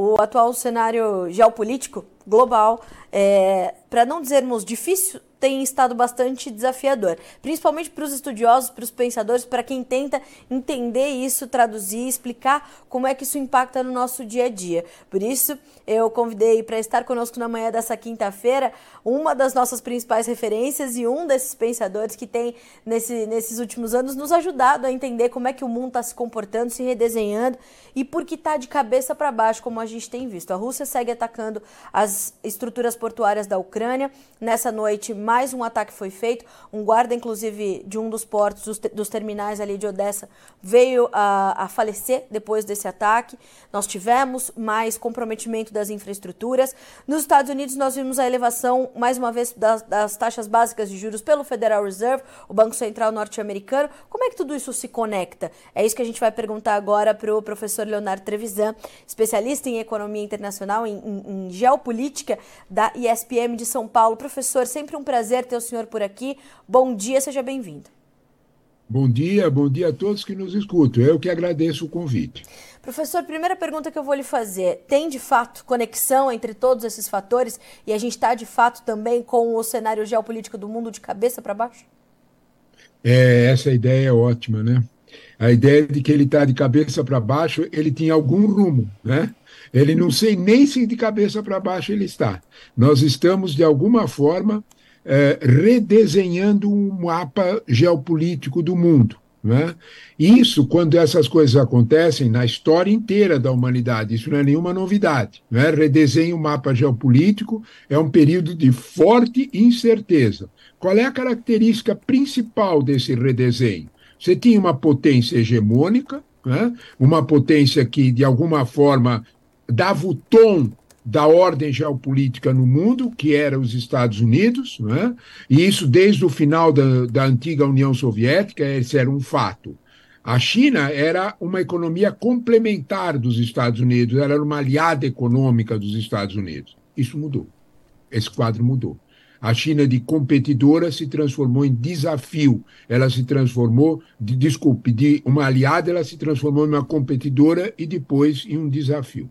o atual cenário geopolítico global, é, para não dizermos difícil, tem estado bastante desafiador, principalmente para os estudiosos, para os pensadores, para quem tenta entender isso, traduzir, explicar como é que isso impacta no nosso dia a dia. Por isso, eu convidei para estar conosco na manhã dessa quinta-feira uma das nossas principais referências e um desses pensadores que tem, nesse, nesses últimos anos, nos ajudado a entender como é que o mundo está se comportando, se redesenhando e por que está de cabeça para baixo, como a gente tem visto. A Rússia segue atacando as estruturas portuárias da Ucrânia. Nessa noite, mais um ataque foi feito. Um guarda, inclusive, de um dos portos, dos, dos terminais ali de Odessa, veio a, a falecer depois desse ataque. Nós tivemos mais comprometimento das infraestruturas. Nos Estados Unidos, nós vimos a elevação, mais uma vez, das, das taxas básicas de juros pelo Federal Reserve, o Banco Central norte-americano. Como é que tudo isso se conecta? É isso que a gente vai perguntar agora para o professor Leonardo Trevisan, especialista em economia internacional, em, em, em geopolítica da ISPM de São Paulo. Professor, sempre um prazer prazer ter o senhor por aqui. Bom dia, seja bem-vindo. Bom dia, bom dia a todos que nos escutam. Eu que agradeço o convite. Professor, primeira pergunta que eu vou lhe fazer: tem de fato conexão entre todos esses fatores e a gente está de fato também com o cenário geopolítico do mundo de cabeça para baixo? É, essa ideia é ótima, né? A ideia de que ele está de cabeça para baixo, ele tinha algum rumo, né? Ele não sei nem se de cabeça para baixo ele está. Nós estamos, de alguma forma, é, redesenhando um mapa geopolítico do mundo. Né? Isso, quando essas coisas acontecem na história inteira da humanidade, isso não é nenhuma novidade. Né? Redesenho o mapa geopolítico é um período de forte incerteza. Qual é a característica principal desse redesenho? Você tinha uma potência hegemônica, né? uma potência que, de alguma forma, dava o tom da ordem geopolítica no mundo, que era os Estados Unidos, né? e isso desde o final da, da antiga União Soviética, esse era um fato. A China era uma economia complementar dos Estados Unidos, era uma aliada econômica dos Estados Unidos. Isso mudou. Esse quadro mudou. A China de competidora se transformou em desafio. Ela se transformou, de, desculpe, de uma aliada, ela se transformou em uma competidora e depois em um desafio.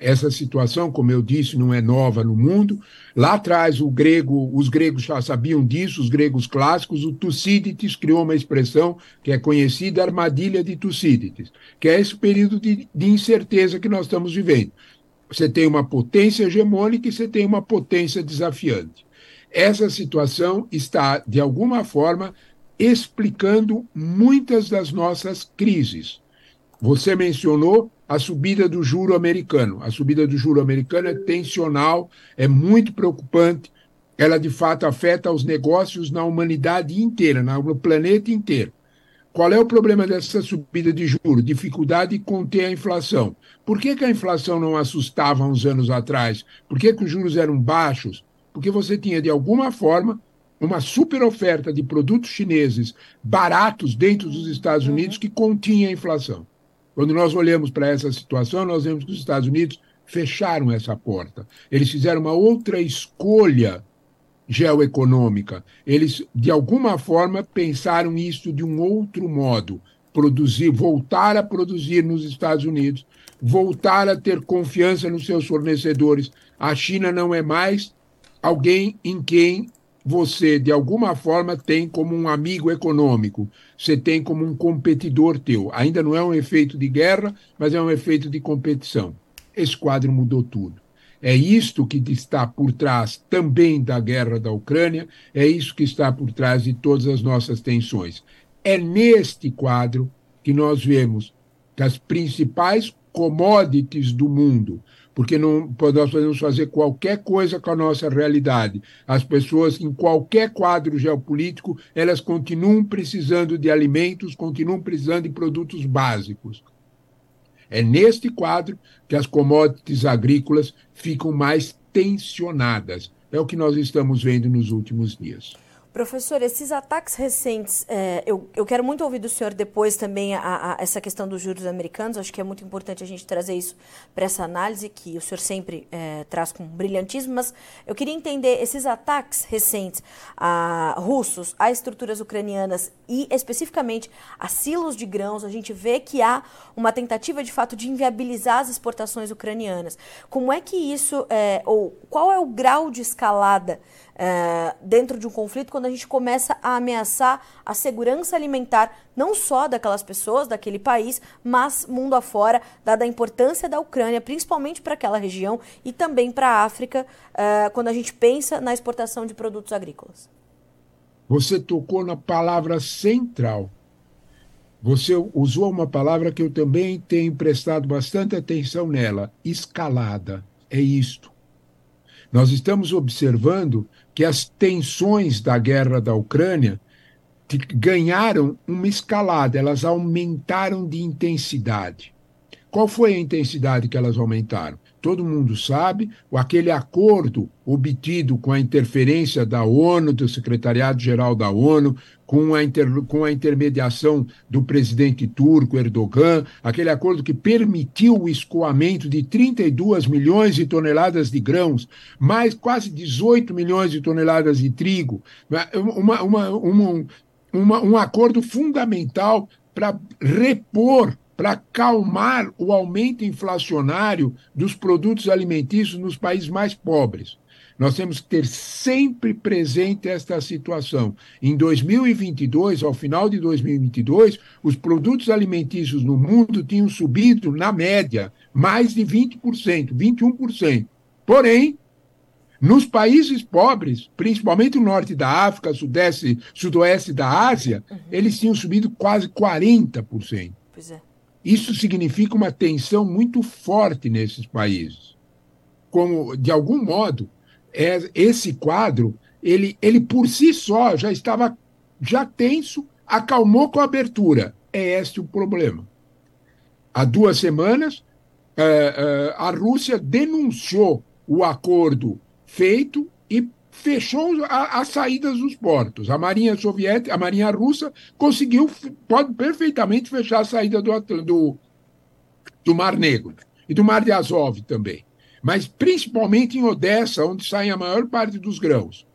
Essa situação, como eu disse, não é nova no mundo. Lá atrás, grego, os gregos já sabiam disso, os gregos clássicos. O Tucídides criou uma expressão que é conhecida, armadilha de Tucídides, que é esse período de, de incerteza que nós estamos vivendo. Você tem uma potência hegemônica e você tem uma potência desafiante. Essa situação está, de alguma forma, explicando muitas das nossas crises. Você mencionou a subida do juro americano. A subida do juro americano é tensional, é muito preocupante. Ela, de fato, afeta os negócios na humanidade inteira, no planeta inteiro. Qual é o problema dessa subida de juros? Dificuldade de conter a inflação. Por que, que a inflação não assustava uns anos atrás? Por que, que os juros eram baixos? Porque você tinha, de alguma forma, uma super oferta de produtos chineses baratos dentro dos Estados Unidos que continha a inflação. Quando nós olhamos para essa situação, nós vemos que os Estados Unidos fecharam essa porta. Eles fizeram uma outra escolha geoeconômica. Eles, de alguma forma, pensaram isso de um outro modo. Produzir, voltar a produzir nos Estados Unidos, voltar a ter confiança nos seus fornecedores. A China não é mais alguém em quem você, de alguma forma, tem como um amigo econômico, você tem como um competidor teu. Ainda não é um efeito de guerra, mas é um efeito de competição. Esse quadro mudou tudo. É isto que está por trás também da guerra da Ucrânia, é isso que está por trás de todas as nossas tensões. É neste quadro que nós vemos que as principais commodities do mundo, porque não, nós podemos fazer qualquer coisa com a nossa realidade. As pessoas, em qualquer quadro geopolítico, elas continuam precisando de alimentos, continuam precisando de produtos básicos. É neste quadro que as commodities agrícolas ficam mais tensionadas. É o que nós estamos vendo nos últimos dias. Professor, esses ataques recentes, é, eu, eu quero muito ouvir do senhor depois também a, a, essa questão dos juros americanos. Acho que é muito importante a gente trazer isso para essa análise que o senhor sempre é, traz com brilhantismo. Mas eu queria entender esses ataques recentes a russos, a estruturas ucranianas e especificamente a silos de grãos. A gente vê que há uma tentativa de fato de inviabilizar as exportações ucranianas. Como é que isso, é, ou qual é o grau de escalada? É, dentro de um conflito quando a gente começa a ameaçar a segurança alimentar, não só daquelas pessoas, daquele país, mas mundo afora, dada a importância da Ucrânia, principalmente para aquela região e também para a África, é, quando a gente pensa na exportação de produtos agrícolas. Você tocou na palavra central. Você usou uma palavra que eu também tenho prestado bastante atenção nela: escalada. É isto. Nós estamos observando que as tensões da guerra da Ucrânia ganharam uma escalada, elas aumentaram de intensidade. Qual foi a intensidade que elas aumentaram? Todo mundo sabe, aquele acordo obtido com a interferência da ONU, do Secretariado-Geral da ONU, com a, inter, com a intermediação do presidente turco Erdogan, aquele acordo que permitiu o escoamento de 32 milhões de toneladas de grãos, mais quase 18 milhões de toneladas de trigo, uma, uma, uma, uma um acordo fundamental para repor para acalmar o aumento inflacionário dos produtos alimentícios nos países mais pobres. Nós temos que ter sempre presente esta situação. Em 2022, ao final de 2022, os produtos alimentícios no mundo tinham subido, na média, mais de 20%, 21%. Porém, nos países pobres, principalmente o norte da África, sudeste, sudoeste da Ásia, uhum. eles tinham subido quase 40%. Pois é. Isso significa uma tensão muito forte nesses países. Como, de algum modo, é, esse quadro, ele, ele por si só já estava já tenso, acalmou com a abertura. É este o problema. Há duas semanas, é, é, a Rússia denunciou o acordo feito e fechou as saídas dos portos. A Marinha Soviética, a Marinha Russa conseguiu, pode perfeitamente fechar a saída do, do, do Mar Negro e do Mar de Azov também. Mas principalmente em Odessa, onde saem a maior parte dos grãos.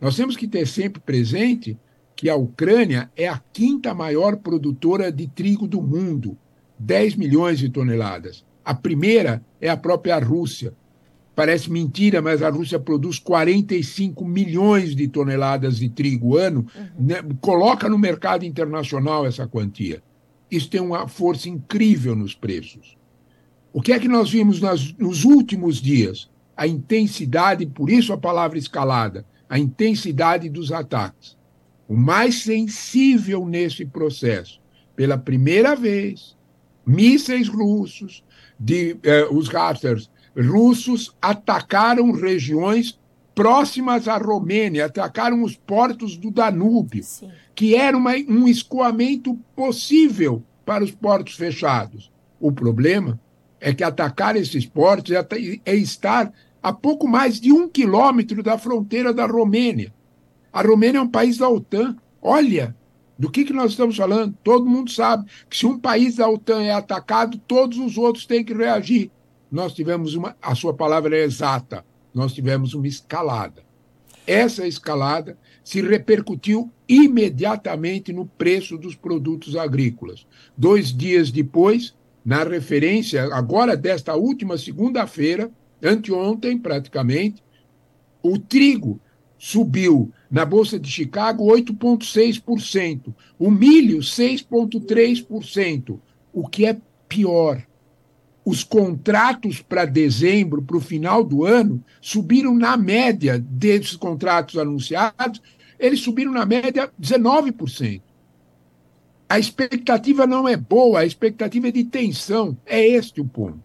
Nós temos que ter sempre presente que a Ucrânia é a quinta maior produtora de trigo do mundo, 10 milhões de toneladas. A primeira é a própria Rússia, Parece mentira, mas a Rússia produz 45 milhões de toneladas de trigo ano, uhum. né? coloca no mercado internacional essa quantia. Isso tem uma força incrível nos preços. O que é que nós vimos nas, nos últimos dias? A intensidade, por isso a palavra escalada, a intensidade dos ataques. O mais sensível nesse processo, pela primeira vez, mísseis russos, de, eh, os Raptors russos atacaram regiões próximas à Romênia, atacaram os portos do Danúbio, Sim. que era uma, um escoamento possível para os portos fechados. O problema é que atacar esses portos é, é estar a pouco mais de um quilômetro da fronteira da Romênia. A Romênia é um país da OTAN. Olha, do que, que nós estamos falando? Todo mundo sabe que se um país da OTAN é atacado, todos os outros têm que reagir nós tivemos uma, a sua palavra é exata, nós tivemos uma escalada. Essa escalada se repercutiu imediatamente no preço dos produtos agrícolas. Dois dias depois, na referência, agora desta última segunda-feira, anteontem praticamente, o trigo subiu na Bolsa de Chicago 8,6%, o milho 6,3%, o que é pior os contratos para dezembro, para o final do ano, subiram na média desses contratos anunciados, eles subiram na média 19%. A expectativa não é boa, a expectativa é de tensão. É este o ponto.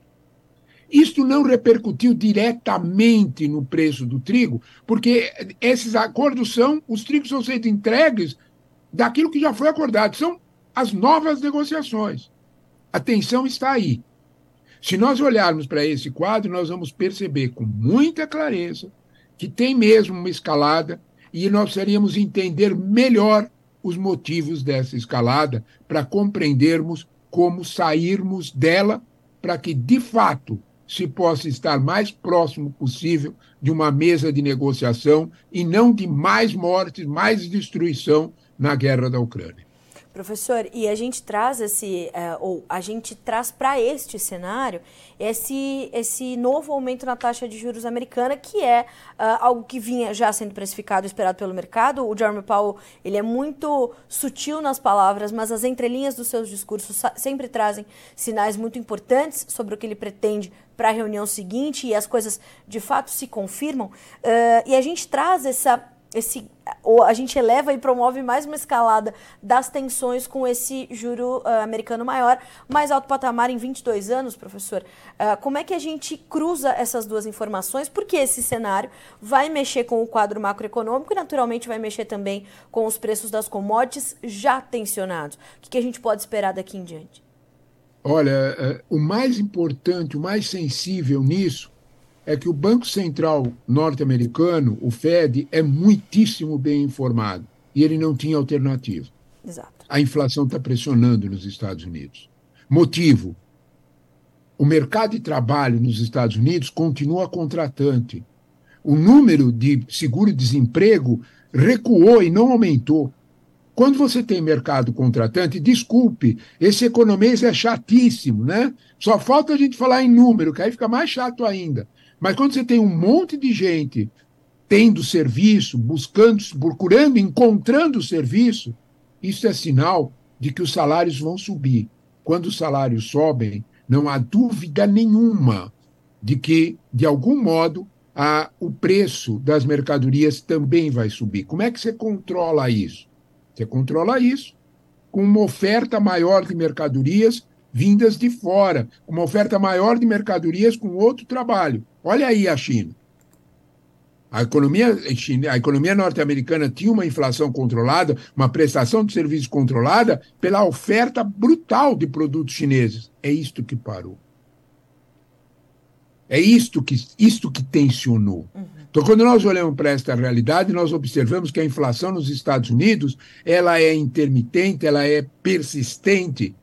Isto não repercutiu diretamente no preço do trigo, porque esses acordos são, os trigos são sendo entregues daquilo que já foi acordado, são as novas negociações. A tensão está aí. Se nós olharmos para esse quadro, nós vamos perceber com muita clareza que tem mesmo uma escalada. e nós precisaríamos entender melhor os motivos dessa escalada para compreendermos como sairmos dela para que, de fato, se possa estar mais próximo possível de uma mesa de negociação e não de mais mortes, mais destruição na guerra da Ucrânia. Professor, e a gente traz esse, uh, ou a gente traz para este cenário esse, esse novo aumento na taxa de juros americana, que é uh, algo que vinha já sendo precificado, esperado pelo mercado. O Jeremy Powell ele é muito sutil nas palavras, mas as entrelinhas dos seus discursos sempre trazem sinais muito importantes sobre o que ele pretende para a reunião seguinte e as coisas de fato se confirmam. Uh, e a gente traz essa esse ou a gente eleva e promove mais uma escalada das tensões com esse juro uh, americano maior, mais alto patamar em 22 anos, professor. Uh, como é que a gente cruza essas duas informações? Porque esse cenário vai mexer com o quadro macroeconômico e, naturalmente, vai mexer também com os preços das commodities já tensionados. O que, que a gente pode esperar daqui em diante? Olha, eh, o mais importante, o mais sensível nisso é que o Banco Central norte-americano, o Fed, é muitíssimo bem informado e ele não tinha alternativa. Exato. A inflação está pressionando nos Estados Unidos. Motivo: o mercado de trabalho nos Estados Unidos continua contratante. O número de seguro-desemprego recuou e não aumentou. Quando você tem mercado contratante, desculpe, esse economês é chatíssimo, né? Só falta a gente falar em número, que aí fica mais chato ainda. Mas quando você tem um monte de gente tendo serviço, buscando, procurando, encontrando serviço, isso é sinal de que os salários vão subir. Quando os salários sobem, não há dúvida nenhuma de que, de algum modo, a, o preço das mercadorias também vai subir. Como é que você controla isso? Você controla isso com uma oferta maior de mercadorias vindas de fora, uma oferta maior de mercadorias com outro trabalho. Olha aí a China. A economia, a economia norte-americana tinha uma inflação controlada, uma prestação de serviços controlada pela oferta brutal de produtos chineses. É isto que parou. É isto que, isto que tensionou. Uhum. Então, quando nós olhamos para esta realidade, nós observamos que a inflação nos Estados Unidos ela é intermitente, ela é persistente,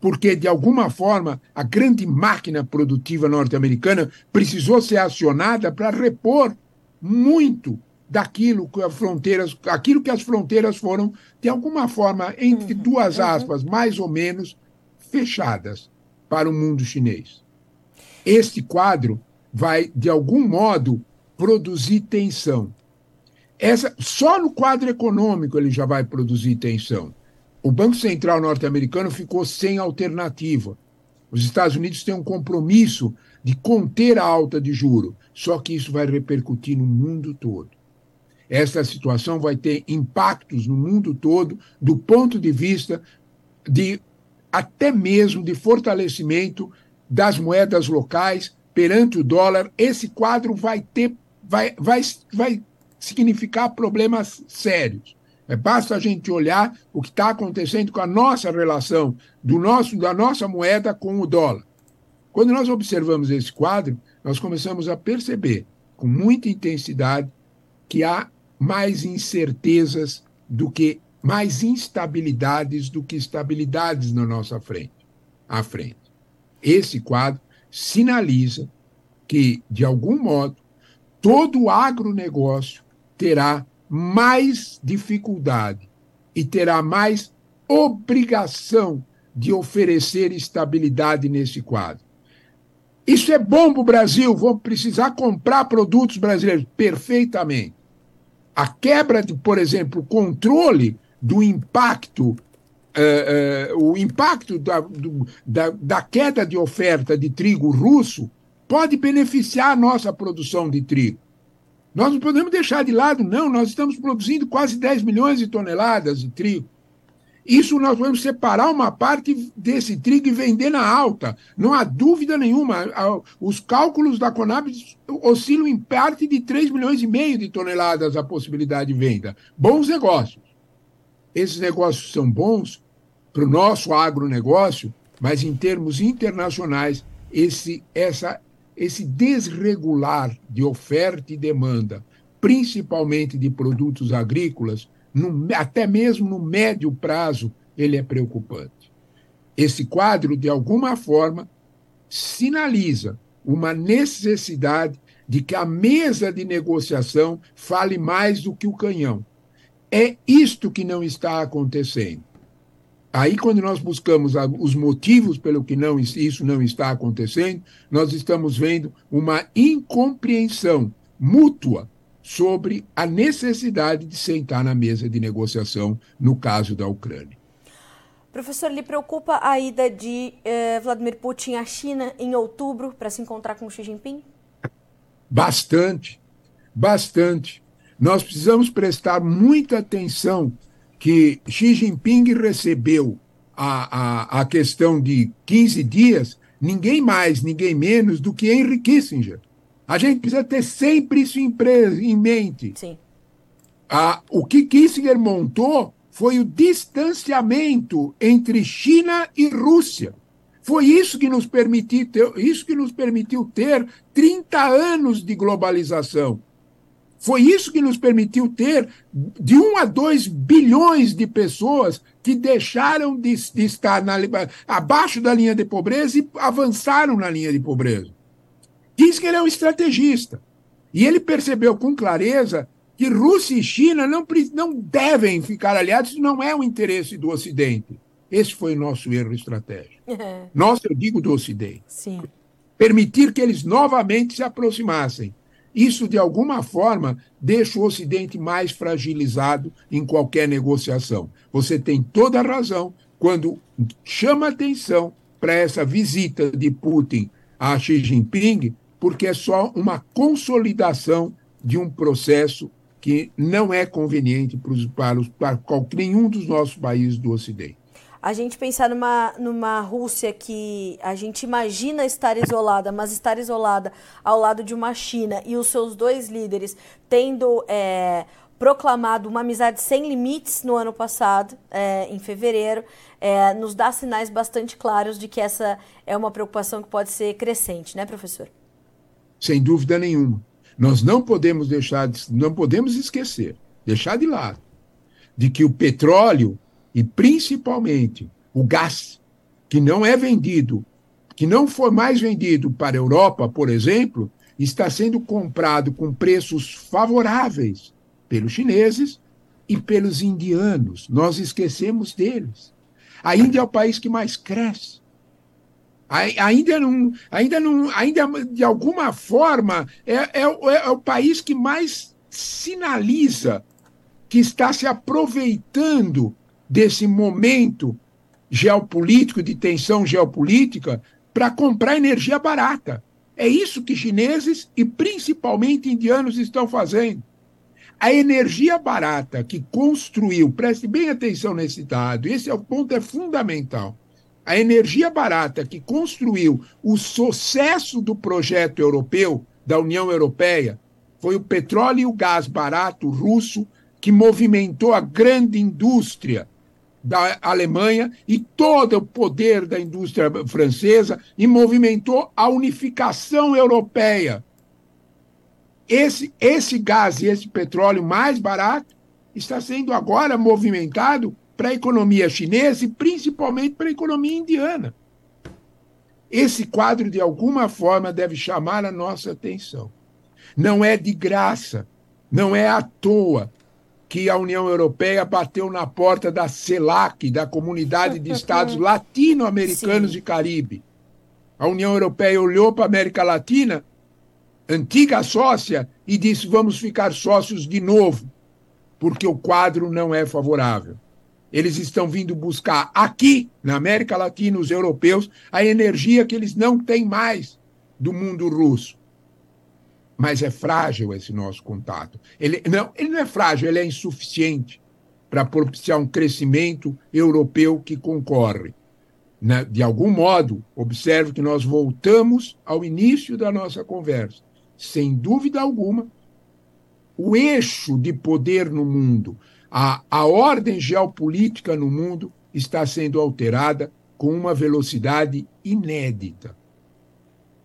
porque, de alguma forma, a grande máquina produtiva norte-americana precisou ser acionada para repor muito daquilo que as fronteiras, aquilo que as fronteiras foram, de alguma forma, entre uhum, duas uhum. aspas, uhum. mais ou menos, fechadas para o mundo chinês. Este quadro vai, de algum modo, produzir tensão. Essa, só no quadro econômico ele já vai produzir tensão. O Banco Central norte-americano ficou sem alternativa. Os Estados Unidos têm um compromisso de conter a alta de juro, só que isso vai repercutir no mundo todo. Essa situação vai ter impactos no mundo todo do ponto de vista de até mesmo de fortalecimento das moedas locais perante o dólar. Esse quadro vai ter vai, vai, vai significar problemas sérios. É, basta a gente olhar o que está acontecendo com a nossa relação do nosso, da nossa moeda com o dólar. Quando nós observamos esse quadro, nós começamos a perceber com muita intensidade que há mais incertezas do que mais instabilidades do que estabilidades na nossa frente, à frente. Esse quadro sinaliza que, de algum modo, todo o agronegócio terá mais dificuldade e terá mais obrigação de oferecer estabilidade nesse quadro. Isso é bom para o Brasil, vou precisar comprar produtos brasileiros. Perfeitamente. A quebra de, por exemplo, controle do impacto, uh, uh, o impacto da, do, da, da queda de oferta de trigo russo pode beneficiar a nossa produção de trigo. Nós não podemos deixar de lado, não. Nós estamos produzindo quase 10 milhões de toneladas de trigo. Isso nós vamos separar uma parte desse trigo e vender na alta. Não há dúvida nenhuma. Os cálculos da Conab oscilam em parte de 3 milhões e meio de toneladas a possibilidade de venda. Bons negócios. Esses negócios são bons para o nosso agronegócio, mas em termos internacionais, esse, essa esse desregular de oferta e demanda principalmente de produtos agrícolas, no, até mesmo no médio prazo, ele é preocupante. Esse quadro, de alguma forma, sinaliza uma necessidade de que a mesa de negociação fale mais do que o canhão. É isto que não está acontecendo. Aí, quando nós buscamos os motivos pelo que não, isso não está acontecendo, nós estamos vendo uma incompreensão mútua sobre a necessidade de sentar na mesa de negociação no caso da Ucrânia. Professor, lhe preocupa a ida de eh, Vladimir Putin à China em outubro para se encontrar com Xi Jinping? Bastante, bastante. Nós precisamos prestar muita atenção que Xi Jinping recebeu a, a, a questão de 15 dias, ninguém mais, ninguém menos do que Henry Kissinger. A gente precisa ter sempre isso em, em mente. Sim. Ah, o que Kissinger montou foi o distanciamento entre China e Rússia. Foi isso que nos permitiu ter, isso que nos permitiu ter 30 anos de globalização. Foi isso que nos permitiu ter de 1 a 2 bilhões de pessoas que deixaram de, de estar na, abaixo da linha de pobreza e avançaram na linha de pobreza. Diz que ele é um estrategista. E ele percebeu com clareza que Rússia e China não, não devem ficar aliados, isso não é o interesse do Ocidente. Esse foi o nosso erro estratégico. Nosso, eu digo do Ocidente. Sim. Permitir que eles novamente se aproximassem isso, de alguma forma, deixa o Ocidente mais fragilizado em qualquer negociação. Você tem toda a razão quando chama atenção para essa visita de Putin a Xi Jinping, porque é só uma consolidação de um processo que não é conveniente para, os, para, nenhum dos nossos países do Ocidente a gente pensar numa, numa Rússia que a gente imagina estar isolada, mas estar isolada ao lado de uma China e os seus dois líderes tendo é, proclamado uma amizade sem limites no ano passado, é, em fevereiro, é, nos dá sinais bastante claros de que essa é uma preocupação que pode ser crescente, né, professor? Sem dúvida nenhuma. Nós não podemos deixar, não podemos esquecer, deixar de lado, de que o petróleo e principalmente o gás, que não é vendido, que não foi mais vendido para a Europa, por exemplo, está sendo comprado com preços favoráveis pelos chineses e pelos indianos. Nós esquecemos deles. A Índia é o país que mais cresce. Ainda não, ainda não, ainda de alguma forma é, é, é o país que mais sinaliza que está se aproveitando desse momento geopolítico, de tensão geopolítica, para comprar energia barata. É isso que chineses e principalmente indianos estão fazendo. A energia barata que construiu, preste bem atenção nesse dado, esse é o ponto é fundamental. A energia barata que construiu o sucesso do projeto europeu, da União Europeia, foi o petróleo e o gás barato russo que movimentou a grande indústria da Alemanha e todo o poder da indústria francesa e movimentou a unificação europeia. Esse, esse gás e esse petróleo mais barato está sendo agora movimentado para a economia chinesa e principalmente para a economia indiana. Esse quadro, de alguma forma, deve chamar a nossa atenção. Não é de graça, não é à toa que a União Europeia bateu na porta da CELAC, da Comunidade de Estados Latino-Americanos e Caribe. A União Europeia olhou para a América Latina, antiga sócia, e disse: vamos ficar sócios de novo, porque o quadro não é favorável. Eles estão vindo buscar aqui, na América Latina, os europeus, a energia que eles não têm mais do mundo russo mas é frágil esse nosso contato. Ele não, ele não é frágil, ele é insuficiente para propiciar um crescimento europeu que concorre. Né? De algum modo, observe que nós voltamos ao início da nossa conversa. Sem dúvida alguma, o eixo de poder no mundo, a, a ordem geopolítica no mundo está sendo alterada com uma velocidade inédita.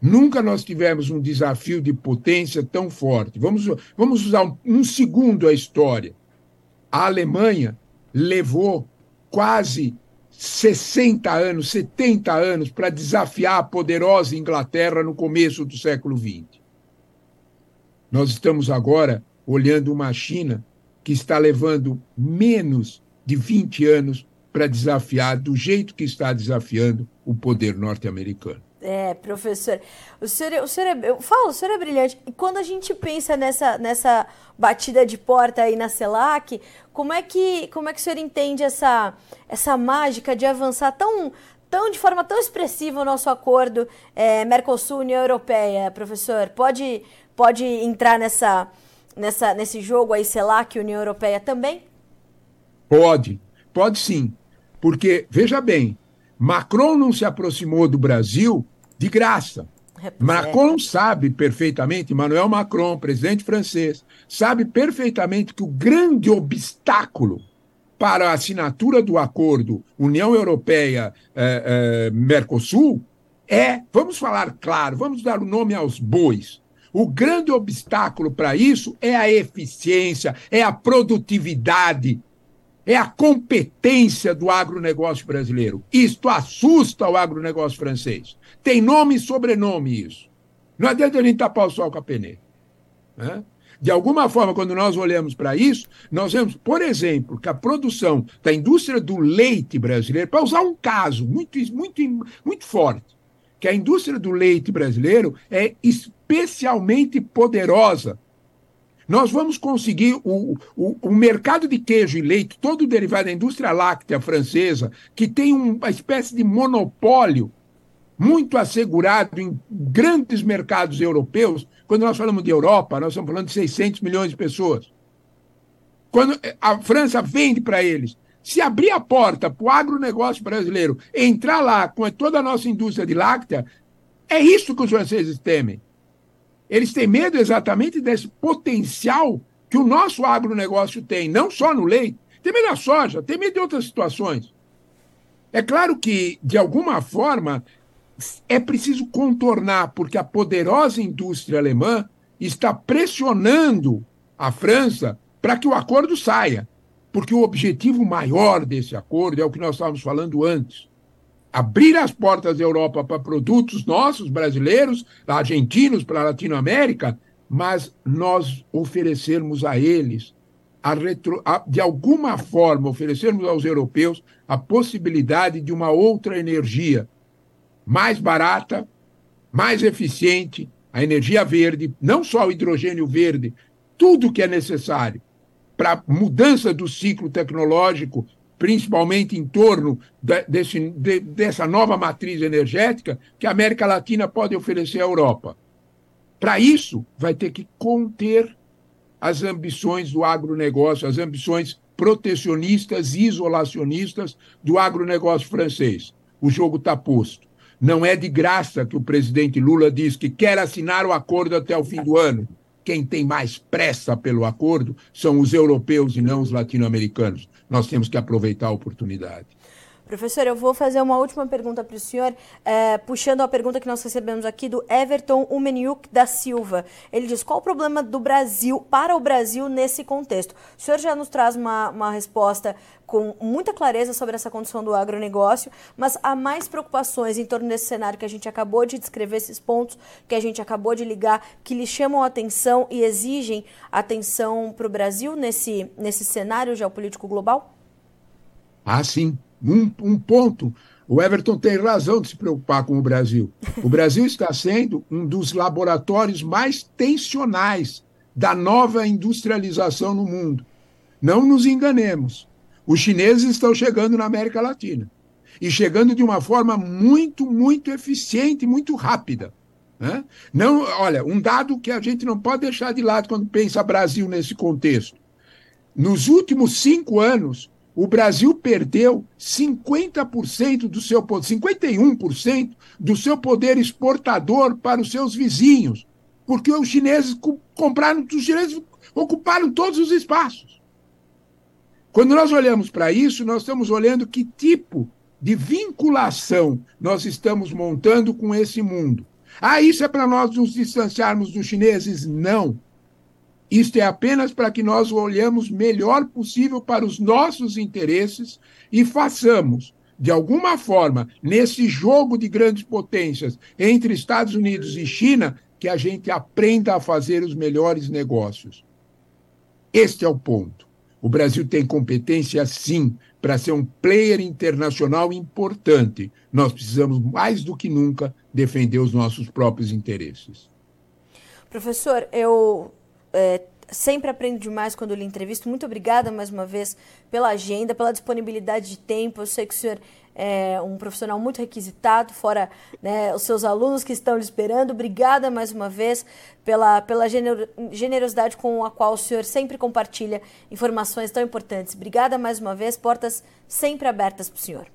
Nunca nós tivemos um desafio de potência tão forte. Vamos, vamos usar um, um segundo a história. A Alemanha levou quase 60 anos, 70 anos para desafiar a poderosa Inglaterra no começo do século XX. Nós estamos agora olhando uma China que está levando menos de 20 anos para desafiar, do jeito que está desafiando, o poder norte-americano. É, professor, o senhor, é, o senhor é, eu falo, o senhor é brilhante. E quando a gente pensa nessa, nessa batida de porta aí na CELAC, como é que, como é que o senhor entende essa, essa mágica de avançar tão, tão de forma tão expressiva o nosso acordo é, Mercosul-União Europeia, professor? Pode, pode entrar nessa, nessa, nesse jogo aí, CELAC, União Europeia também? Pode, pode sim. Porque, veja bem, Macron não se aproximou do Brasil de graça. É, Macron sabe perfeitamente, Emmanuel Macron, presidente francês, sabe perfeitamente que o grande obstáculo para a assinatura do acordo União Europeia-Mercosul eh, eh, é, vamos falar claro, vamos dar o nome aos bois. O grande obstáculo para isso é a eficiência, é a produtividade, é a competência do agronegócio brasileiro. Isto assusta o agronegócio francês. Tem nome e sobrenome isso. Não adianta a gente tapar o sol com a peneira. Né? De alguma forma, quando nós olhamos para isso, nós vemos, por exemplo, que a produção da indústria do leite brasileiro, para usar um caso muito, muito, muito forte, que a indústria do leite brasileiro é especialmente poderosa. Nós vamos conseguir o, o, o mercado de queijo e leite, todo derivado da indústria láctea francesa, que tem uma espécie de monopólio muito assegurado em grandes mercados europeus. Quando nós falamos de Europa, nós estamos falando de 600 milhões de pessoas. Quando a França vende para eles, se abrir a porta para o agronegócio brasileiro entrar lá com toda a nossa indústria de láctea, é isso que os franceses temem. Eles têm medo exatamente desse potencial que o nosso agronegócio tem, não só no leite, tem medo da soja, tem medo de outras situações. É claro que, de alguma forma, é preciso contornar, porque a poderosa indústria alemã está pressionando a França para que o acordo saia. Porque o objetivo maior desse acordo é o que nós estávamos falando antes: abrir as portas da Europa para produtos nossos, brasileiros, argentinos, para a Latinoamérica, mas nós oferecermos a eles, a retro, a, de alguma forma, oferecermos aos europeus a possibilidade de uma outra energia mais barata, mais eficiente, a energia verde, não só o hidrogênio verde, tudo que é necessário para mudança do ciclo tecnológico, principalmente em torno de, desse, de, dessa nova matriz energética que a América Latina pode oferecer à Europa. Para isso, vai ter que conter as ambições do agronegócio, as ambições protecionistas e isolacionistas do agronegócio francês. O jogo está posto. Não é de graça que o presidente Lula diz que quer assinar o acordo até o fim do ano. Quem tem mais pressa pelo acordo são os europeus e não os latino-americanos. Nós temos que aproveitar a oportunidade. Professor, eu vou fazer uma última pergunta para o senhor, é, puxando a pergunta que nós recebemos aqui do Everton Umeniuk da Silva. Ele diz: qual o problema do Brasil, para o Brasil, nesse contexto? O senhor já nos traz uma, uma resposta com muita clareza sobre essa condição do agronegócio, mas há mais preocupações em torno desse cenário que a gente acabou de descrever, esses pontos que a gente acabou de ligar, que lhe chamam a atenção e exigem atenção para o Brasil nesse, nesse cenário geopolítico global? Ah, sim um, um ponto. O Everton tem razão de se preocupar com o Brasil. O Brasil está sendo um dos laboratórios mais tensionais da nova industrialização no mundo. Não nos enganemos. Os chineses estão chegando na América Latina e chegando de uma forma muito, muito eficiente, muito rápida. Né? Não, olha, um dado que a gente não pode deixar de lado quando pensa Brasil nesse contexto. Nos últimos cinco anos, o Brasil perdeu 50% do seu 51% do seu poder exportador para os seus vizinhos, porque os chineses compraram, os chineses ocuparam todos os espaços. Quando nós olhamos para isso, nós estamos olhando que tipo de vinculação nós estamos montando com esse mundo. Ah, isso é para nós nos distanciarmos dos chineses? Não. Isto é apenas para que nós olhamos melhor possível para os nossos interesses e façamos, de alguma forma, nesse jogo de grandes potências entre Estados Unidos e China, que a gente aprenda a fazer os melhores negócios. Este é o ponto. O Brasil tem competência, sim, para ser um player internacional importante. Nós precisamos, mais do que nunca, defender os nossos próprios interesses. Professor, eu é, sempre aprendo demais quando lhe entrevisto. Muito obrigada mais uma vez pela agenda, pela disponibilidade de tempo. Eu sei que o senhor é um profissional muito requisitado, fora né, os seus alunos que estão lhe esperando. Obrigada mais uma vez pela, pela generosidade com a qual o senhor sempre compartilha informações tão importantes. Obrigada mais uma vez, portas sempre abertas para o senhor.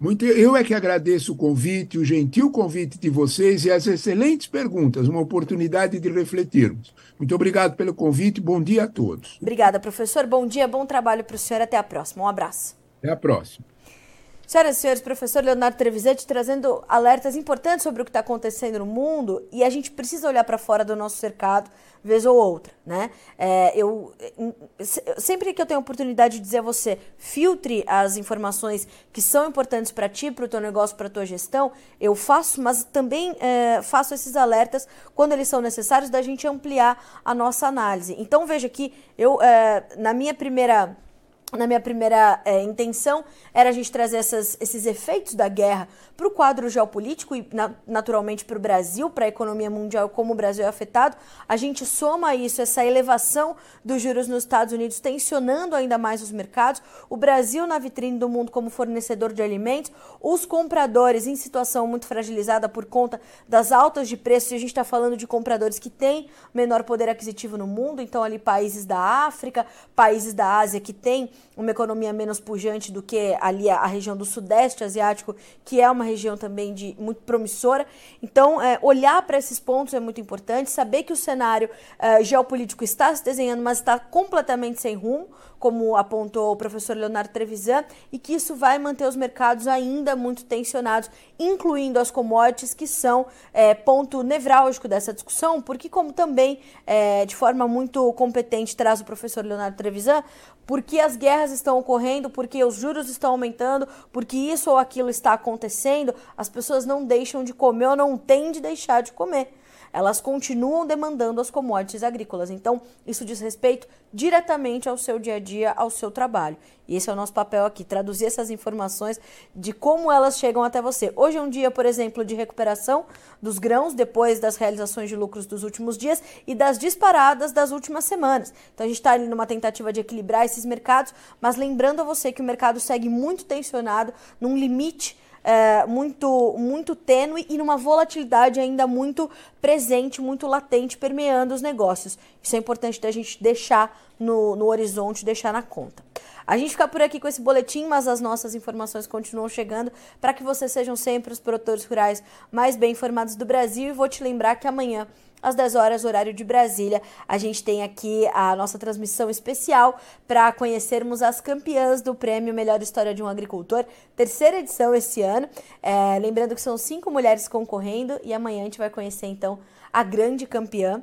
Muito, eu é que agradeço o convite, o gentil convite de vocês e as excelentes perguntas, uma oportunidade de refletirmos. Muito obrigado pelo convite, bom dia a todos. Obrigada, professor. Bom dia, bom trabalho para o senhor. Até a próxima. Um abraço. Até a próxima. Senhoras e senhores, professor Leonardo Trevisetti trazendo alertas importantes sobre o que está acontecendo no mundo e a gente precisa olhar para fora do nosso cercado, vez ou outra, né? É, eu sempre que eu tenho a oportunidade de dizer a você, filtre as informações que são importantes para ti, para o teu negócio, para a tua gestão, eu faço, mas também é, faço esses alertas quando eles são necessários da gente ampliar a nossa análise. Então veja que eu, é, na minha primeira na minha primeira é, intenção era a gente trazer essas, esses efeitos da guerra para o quadro geopolítico e na, naturalmente para o Brasil, para a economia mundial, como o Brasil é afetado. A gente soma isso, essa elevação dos juros nos Estados Unidos, tensionando ainda mais os mercados, o Brasil na vitrine do mundo como fornecedor de alimentos, os compradores em situação muito fragilizada por conta das altas de preços, e a gente está falando de compradores que têm menor poder aquisitivo no mundo, então ali países da África, países da Ásia que têm uma economia menos pujante do que ali a, a, região do Sudeste Asiático, que é uma região também de muito promissora. Então, é, olhar para esses pontos é muito importante, saber que o cenário é, geopolítico está se desenhando, mas está completamente sem rumo, como apontou o professor Leonardo Trevisan, e que isso vai manter os mercados ainda muito tensionados, incluindo as commodities, que são é, ponto nevrálgico dessa discussão, porque, como também é, de forma muito competente traz o professor Leonardo Trevisan, porque as guerras estão ocorrendo, porque os juros estão aumentando, porque isso ou aquilo está acontecendo, as pessoas não deixam de comer ou não têm de deixar de comer elas continuam demandando as commodities agrícolas. Então, isso diz respeito diretamente ao seu dia a dia, ao seu trabalho. E esse é o nosso papel aqui, traduzir essas informações de como elas chegam até você. Hoje é um dia, por exemplo, de recuperação dos grãos depois das realizações de lucros dos últimos dias e das disparadas das últimas semanas. Então a gente está ali numa tentativa de equilibrar esses mercados, mas lembrando a você que o mercado segue muito tensionado, num limite é, muito, muito tênue e numa volatilidade ainda muito presente, muito latente, permeando os negócios. Isso é importante da gente deixar no, no horizonte, deixar na conta. A gente fica por aqui com esse boletim, mas as nossas informações continuam chegando para que vocês sejam sempre os produtores rurais mais bem informados do Brasil. E vou te lembrar que amanhã às 10 horas, horário de Brasília. A gente tem aqui a nossa transmissão especial para conhecermos as campeãs do Prêmio Melhor História de um Agricultor, terceira edição esse ano. É, lembrando que são cinco mulheres concorrendo e amanhã a gente vai conhecer então a grande campeã.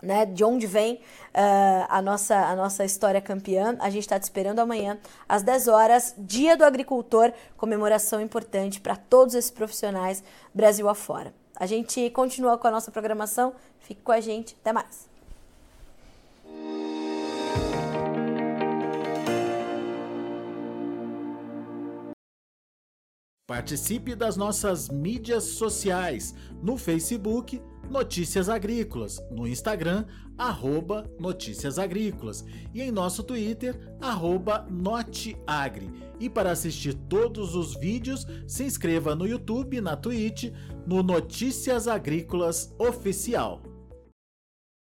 Né, de onde vem uh, a, nossa, a nossa história campeã. A gente está te esperando amanhã, às 10 horas, Dia do Agricultor, comemoração importante para todos esses profissionais Brasil afora. A gente continua com a nossa programação. Fique com a gente. Até mais. Participe das nossas mídias sociais no Facebook Notícias Agrícolas, no Instagram arroba Notícias Agrícolas e em nosso Twitter arroba Noteagri. E para assistir todos os vídeos, se inscreva no YouTube, na Twitch, no Notícias Agrícolas Oficial.